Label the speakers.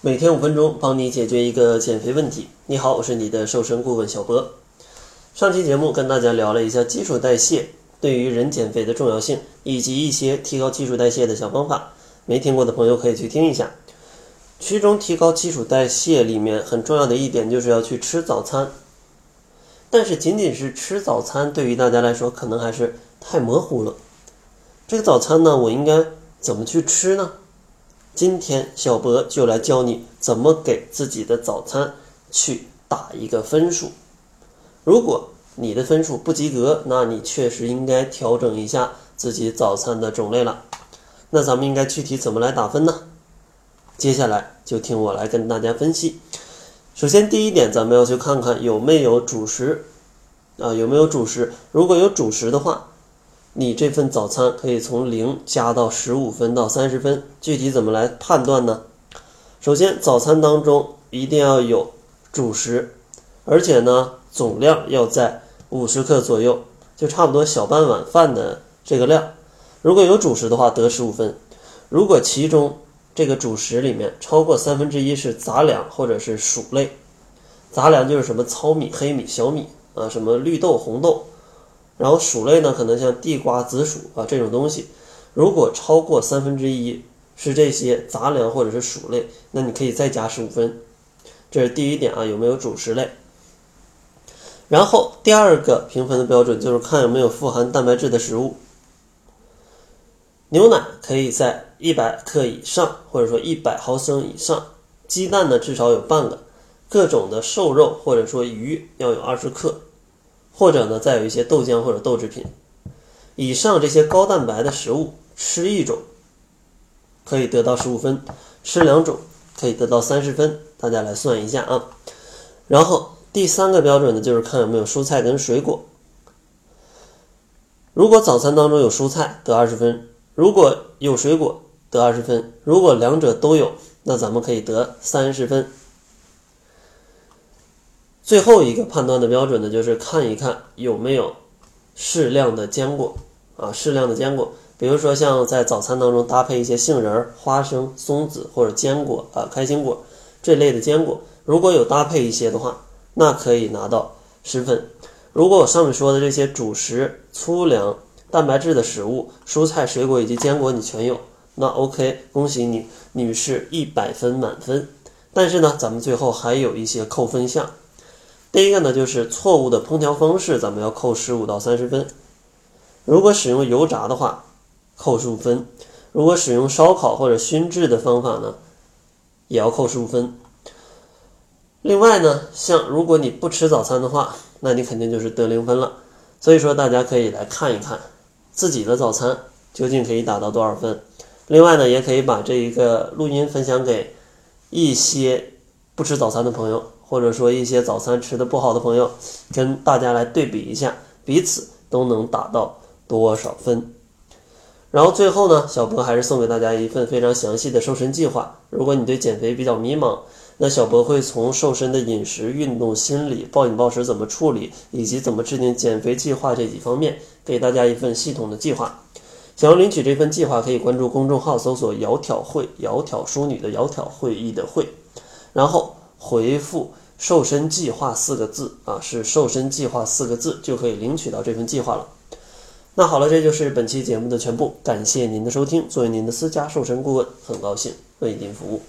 Speaker 1: 每天五分钟，帮你解决一个减肥问题。你好，我是你的瘦身顾问小博。上期节目跟大家聊了一下基础代谢对于人减肥的重要性，以及一些提高基础代谢的小方法。没听过的朋友可以去听一下。其中提高基础代谢里面很重要的一点就是要去吃早餐，但是仅仅是吃早餐对于大家来说可能还是太模糊了。这个早餐呢，我应该怎么去吃呢？今天小博就来教你怎么给自己的早餐去打一个分数。如果你的分数不及格，那你确实应该调整一下自己早餐的种类了。那咱们应该具体怎么来打分呢？接下来就听我来跟大家分析。首先第一点，咱们要去看看有没有主食啊，有没有主食。如果有主食的话。你这份早餐可以从零加到十五分到三十分，具体怎么来判断呢？首先，早餐当中一定要有主食，而且呢总量要在五十克左右，就差不多小半碗饭的这个量。如果有主食的话，得十五分；如果其中这个主食里面超过三分之一是杂粮或者是薯类，杂粮就是什么糙米、黑米、小米啊，什么绿豆、红豆。然后薯类呢，可能像地瓜、紫薯啊这种东西，如果超过三分之一是这些杂粮或者是薯类，那你可以再加十五分。这是第一点啊，有没有主食类？然后第二个评分的标准就是看有没有富含蛋白质的食物。牛奶可以在一百克以上，或者说一百毫升以上。鸡蛋呢，至少有半个。各种的瘦肉或者说鱼要有二十克。或者呢，再有一些豆浆或者豆制品。以上这些高蛋白的食物，吃一种可以得到十五分，吃两种可以得到三十分。大家来算一下啊。然后第三个标准呢，就是看有没有蔬菜跟水果。如果早餐当中有蔬菜，得二十分；如果有水果，得二十分；如果两者都有，那咱们可以得三十分。最后一个判断的标准呢，就是看一看有没有适量的坚果啊，适量的坚果，比如说像在早餐当中搭配一些杏仁、花生、松子或者坚果啊，开心果这类的坚果，如果有搭配一些的话，那可以拿到十分。如果我上面说的这些主食、粗粮、蛋白质的食物、蔬菜、水果以及坚果你全有，那 OK，恭喜你，女士一百分满分。但是呢，咱们最后还有一些扣分项。第一个呢，就是错误的烹调方式，咱们要扣十五到三十分。如果使用油炸的话，扣十五分；如果使用烧烤或者熏制的方法呢，也要扣十五分。另外呢，像如果你不吃早餐的话，那你肯定就是得零分了。所以说，大家可以来看一看自己的早餐究竟可以打到多少分。另外呢，也可以把这一个录音分享给一些不吃早餐的朋友。或者说一些早餐吃的不好的朋友，跟大家来对比一下，彼此都能打到多少分。然后最后呢，小博还是送给大家一份非常详细的瘦身计划。如果你对减肥比较迷茫，那小博会从瘦身的饮食、运动、心理、暴饮暴食怎么处理，以及怎么制定减肥计划这几方面，给大家一份系统的计划。想要领取这份计划，可以关注公众号，搜索“窈窕会”，窈窕淑女的窈窕会议的会，然后。回复“瘦身计划”四个字啊，是“瘦身计划”四个字就可以领取到这份计划了。那好了，这就是本期节目的全部，感谢您的收听。作为您的私家瘦身顾问，很高兴为您服务。